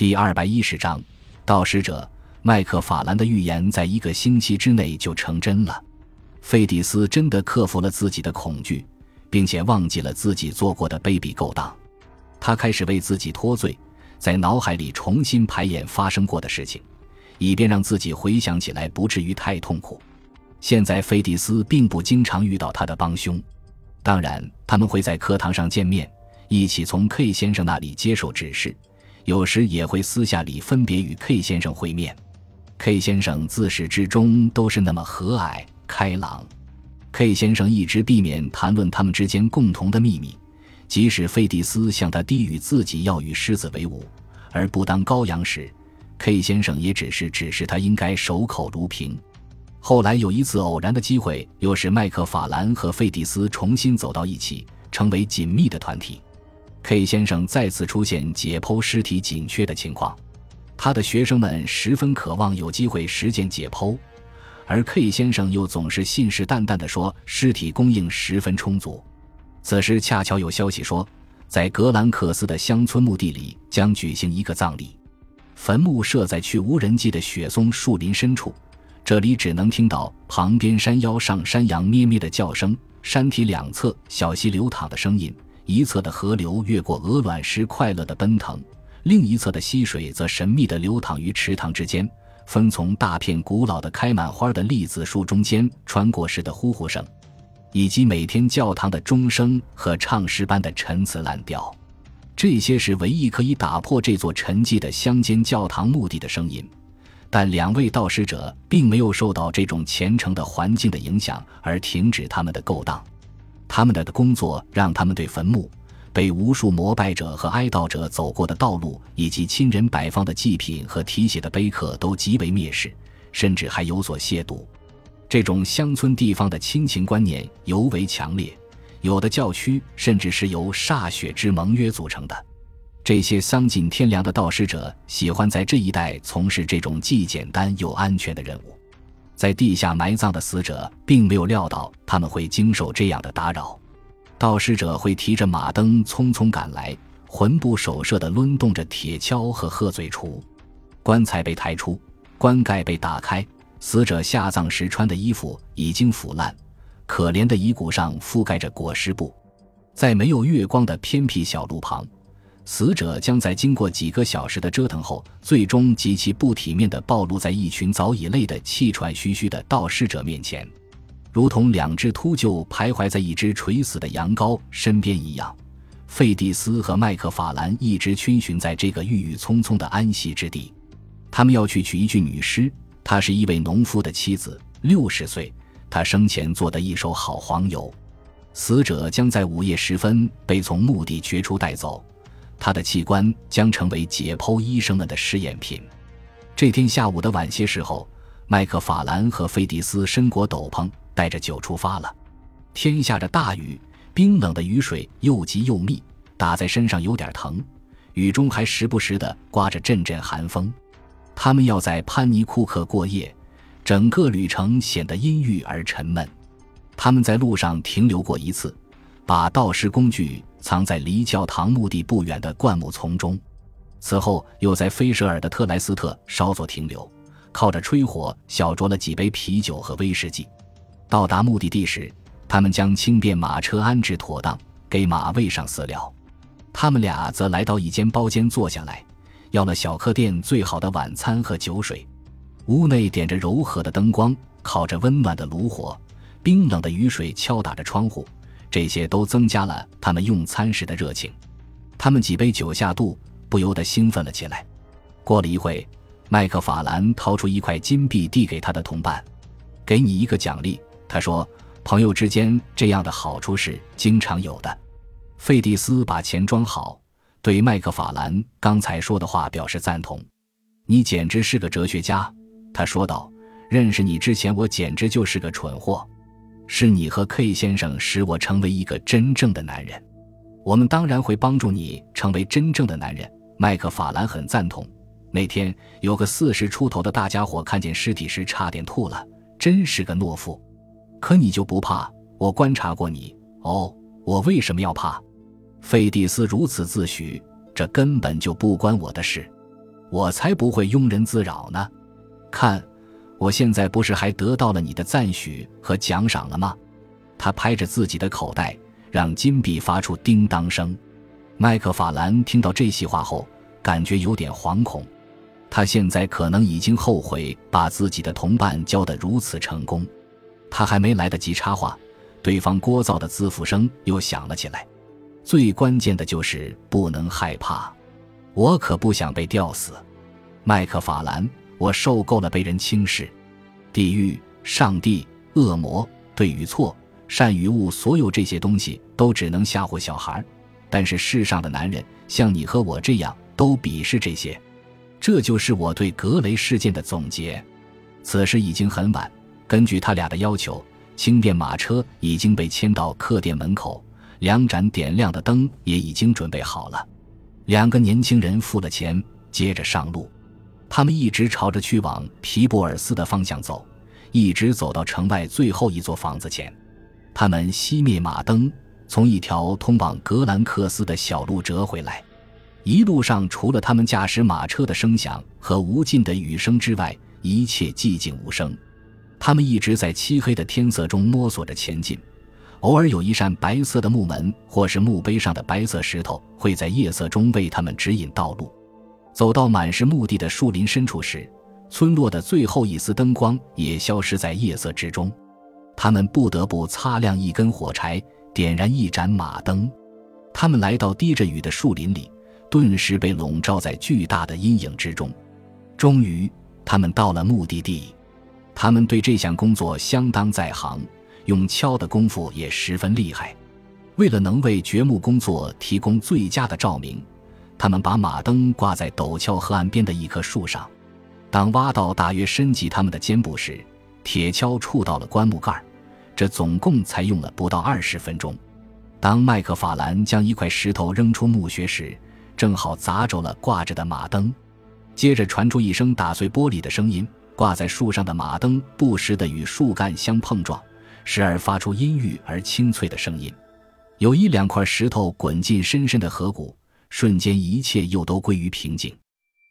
第二百一十章，盗使者麦克法兰的预言在一个星期之内就成真了。费迪斯真的克服了自己的恐惧，并且忘记了自己做过的卑鄙勾当。他开始为自己脱罪，在脑海里重新排演发生过的事情，以便让自己回想起来不至于太痛苦。现在，费迪斯并不经常遇到他的帮凶，当然，他们会在课堂上见面，一起从 K 先生那里接受指示。有时也会私下里分别与 K 先生会面。K 先生自始至终都是那么和蔼开朗。K 先生一直避免谈论他们之间共同的秘密，即使费迪斯向他低语自己要与狮子为伍而不当羔羊时，K 先生也只是指示他应该守口如瓶。后来有一次偶然的机会，又使麦克法兰和费迪斯重新走到一起，成为紧密的团体。K 先生再次出现解剖尸体紧缺的情况，他的学生们十分渴望有机会实践解剖，而 K 先生又总是信誓旦旦地说尸体供应十分充足。此时恰巧有消息说，在格兰克斯的乡村墓地里将举行一个葬礼，坟墓设在去无人迹的雪松树林深处，这里只能听到旁边山腰上山羊咩咩的叫声，山体两侧小溪流淌的声音。一侧的河流越过鹅卵石，快乐地奔腾；另一侧的溪水则神秘地流淌于池塘之间，分从大片古老的开满花的栗子树中间穿过时的呼呼声，以及每天教堂的钟声和唱诗般的陈词滥调。这些是唯一可以打破这座沉寂的乡间教堂墓地的声音。但两位道士者并没有受到这种虔诚的环境的影响而停止他们的勾当。他们的的工作让他们对坟墓、被无数膜拜者和哀悼者走过的道路，以及亲人摆放的祭品和题写的碑刻都极为蔑视，甚至还有所亵渎。这种乡村地方的亲情观念尤为强烈，有的教区甚至是由歃血之盟约组成的。这些丧尽天良的盗尸者喜欢在这一带从事这种既简单又安全的任务。在地下埋葬的死者并没有料到他们会经受这样的打扰，盗尸者会提着马灯匆匆赶来，魂不守舍地抡动着铁锹和鹤嘴锄。棺材被抬出，棺盖被打开，死者下葬时穿的衣服已经腐烂，可怜的遗骨上覆盖着裹尸布，在没有月光的偏僻小路旁。死者将在经过几个小时的折腾后，最终极其不体面地暴露在一群早已累得气喘吁吁的盗尸者面前，如同两只秃鹫徘徊在一只垂死的羊羔身边一样。费蒂斯和麦克法兰一直逡巡在这个郁郁葱葱的安息之地，他们要去取一具女尸。她是一位农夫的妻子，六十岁。她生前做的一手好黄油。死者将在午夜时分被从墓地掘出带走。他的器官将成为解剖医生们的试验品。这天下午的晚些时候，麦克法兰和费迪斯身裹斗篷，带着酒出发了。天下着大雨，冰冷的雨水又急又密，打在身上有点疼。雨中还时不时的刮着阵阵寒风。他们要在潘尼库克过夜，整个旅程显得阴郁而沉闷。他们在路上停留过一次，把盗尸工具。藏在离教堂墓地不远的灌木丛中，此后又在菲舍尔的特莱斯特稍作停留，靠着吹火小酌了几杯啤酒和威士忌。到达目的地时，他们将轻便马车安置妥当，给马喂上饲料。他们俩则来到一间包间坐下来，要了小客店最好的晚餐和酒水。屋内点着柔和的灯光，烤着温暖的炉火，冰冷的雨水敲打着窗户。这些都增加了他们用餐时的热情。他们几杯酒下肚，不由得兴奋了起来。过了一会，麦克法兰掏出一块金币递给他的同伴：“给你一个奖励。”他说：“朋友之间这样的好处是经常有的。”费蒂斯把钱装好，对麦克法兰刚才说的话表示赞同。“你简直是个哲学家。”他说道。“认识你之前，我简直就是个蠢货。”是你和 K 先生使我成为一个真正的男人，我们当然会帮助你成为真正的男人。麦克法兰很赞同。那天有个四十出头的大家伙看见尸体时差点吐了，真是个懦夫。可你就不怕？我观察过你。哦，我为什么要怕？费蒂斯如此自诩，这根本就不关我的事。我才不会庸人自扰呢！看，我现在不是还得到了你的赞许和奖赏了吗？他拍着自己的口袋，让金币发出叮当声。麦克法兰听到这些话后，感觉有点惶恐。他现在可能已经后悔把自己的同伴教得如此成功。他还没来得及插话，对方聒噪的自负声又响了起来。最关键的就是不能害怕。我可不想被吊死，麦克法兰。我受够了被人轻视，地狱、上帝、恶魔、对与错、善与恶，所有这些东西都只能吓唬小孩。但是世上的男人像你和我这样，都鄙视这些。这就是我对格雷事件的总结。此时已经很晚，根据他俩的要求，轻便马车已经被牵到客店门口，两盏点亮的灯也已经准备好了。两个年轻人付了钱，接着上路。他们一直朝着去往皮布尔斯的方向走，一直走到城外最后一座房子前。他们熄灭马灯，从一条通往格兰克斯的小路折回来。一路上，除了他们驾驶马车的声响和无尽的雨声之外，一切寂静无声。他们一直在漆黑的天色中摸索着前进，偶尔有一扇白色的木门或是墓碑上的白色石头会在夜色中为他们指引道路。走到满是墓地的树林深处时，村落的最后一丝灯光也消失在夜色之中。他们不得不擦亮一根火柴，点燃一盏马灯。他们来到滴着雨的树林里，顿时被笼罩在巨大的阴影之中。终于，他们到了目的地。他们对这项工作相当在行，用敲的功夫也十分厉害。为了能为掘墓工作提供最佳的照明。他们把马灯挂在陡峭河岸边的一棵树上，当挖到大约深及他们的肩部时，铁锹触到了棺木盖这总共才用了不到二十分钟。当麦克法兰将一块石头扔出墓穴时，正好砸着了挂着的马灯，接着传出一声打碎玻璃的声音。挂在树上的马灯不时地与树干相碰撞，时而发出阴郁而清脆的声音。有一两块石头滚进深深的河谷。瞬间，一切又都归于平静。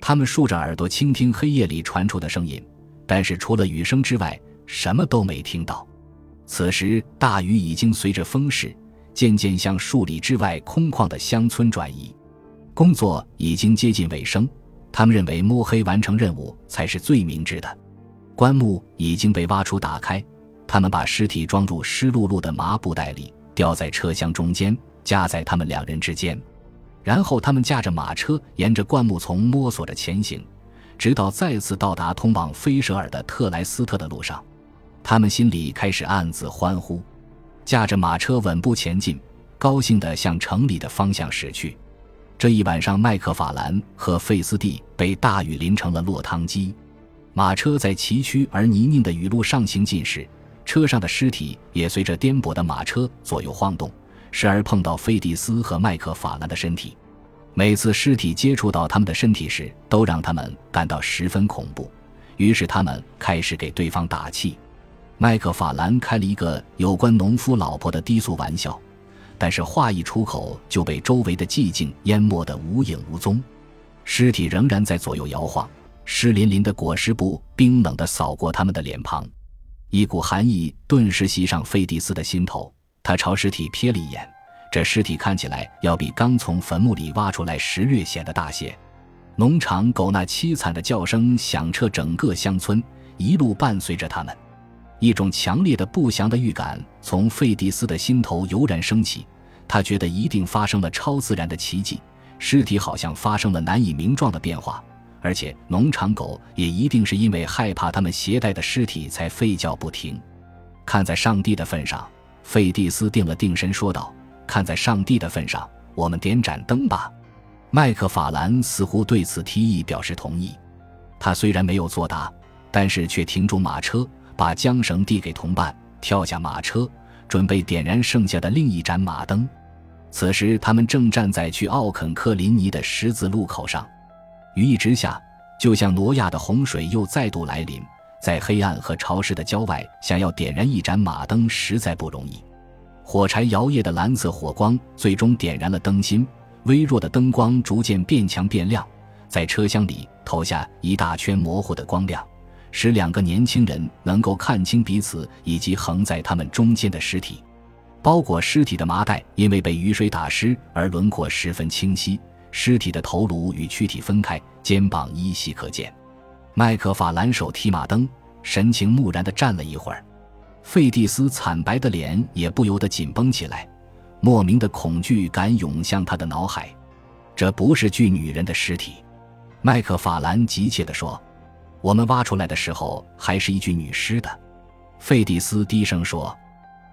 他们竖着耳朵倾听黑夜里传出的声音，但是除了雨声之外，什么都没听到。此时，大雨已经随着风势渐渐向数里之外空旷的乡村转移。工作已经接近尾声，他们认为摸黑完成任务才是最明智的。棺木已经被挖出打开，他们把尸体装入湿漉漉的麻布袋里，吊在车厢中间，夹在他们两人之间。然后他们驾着马车，沿着灌木丛摸索着前行，直到再次到达通往菲舍尔的特莱斯特的路上。他们心里开始暗自欢呼，驾着马车稳步前进，高兴地向城里的方向驶去。这一晚上，麦克法兰和费斯蒂被大雨淋成了落汤鸡。马车在崎岖而泥泞的雨路上行进时，车上的尸体也随着颠簸的马车左右晃动。时而碰到菲迪斯和麦克法兰的身体，每次尸体接触到他们的身体时，都让他们感到十分恐怖。于是他们开始给对方打气。麦克法兰开了一个有关农夫老婆的低俗玩笑，但是话一出口就被周围的寂静淹没得无影无踪。尸体仍然在左右摇晃，湿淋淋的裹尸布冰冷地扫过他们的脸庞，一股寒意顿时袭上费迪斯的心头。他朝尸体瞥了一眼，这尸体看起来要比刚从坟墓里挖出来时略显得大些。农场狗那凄惨的叫声响彻整个乡村，一路伴随着他们。一种强烈的不祥的预感从费迪斯的心头油然升起，他觉得一定发生了超自然的奇迹，尸体好像发生了难以名状的变化，而且农场狗也一定是因为害怕他们携带的尸体才吠叫不停。看在上帝的份上。费蒂斯定了定神，说道：“看在上帝的份上，我们点盏灯吧。”麦克法兰似乎对此提议表示同意。他虽然没有作答，但是却停住马车，把缰绳递给同伴，跳下马车，准备点燃剩下的另一盏马灯。此时，他们正站在去奥肯克林尼的十字路口上，雨一直下，就像挪亚的洪水又再度来临。在黑暗和潮湿的郊外，想要点燃一盏马灯实在不容易。火柴摇曳的蓝色火光最终点燃了灯芯，微弱的灯光逐渐变强变亮。在车厢里投下一大圈模糊的光亮，使两个年轻人能够看清彼此以及横在他们中间的尸体。包裹尸体的麻袋因为被雨水打湿而轮廓十分清晰，尸体的头颅与躯体分开，肩膀依稀可见。麦克法兰手提马灯，神情木然地站了一会儿。费蒂斯惨白的脸也不由得紧绷起来，莫名的恐惧感涌向他的脑海。这不是具女人的尸体，麦克法兰急切地说：“我们挖出来的时候还是一具女尸的。”费蒂斯低声说。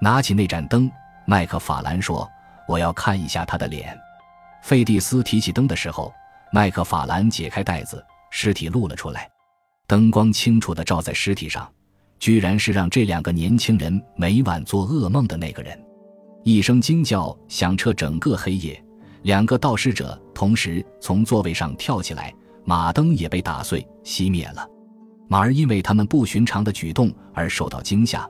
拿起那盏灯，麦克法兰说：“我要看一下他的脸。”费蒂斯提起灯的时候，麦克法兰解开袋子，尸体露了出来。灯光清楚地照在尸体上，居然是让这两个年轻人每晚做噩梦的那个人。一声惊叫响彻整个黑夜，两个盗尸者同时从座位上跳起来，马灯也被打碎熄灭了。马儿因为他们不寻常的举动而受到惊吓。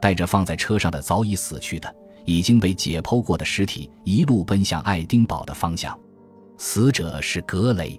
带着放在车上的早已死去的、已经被解剖过的尸体，一路奔向爱丁堡的方向。死者是格雷。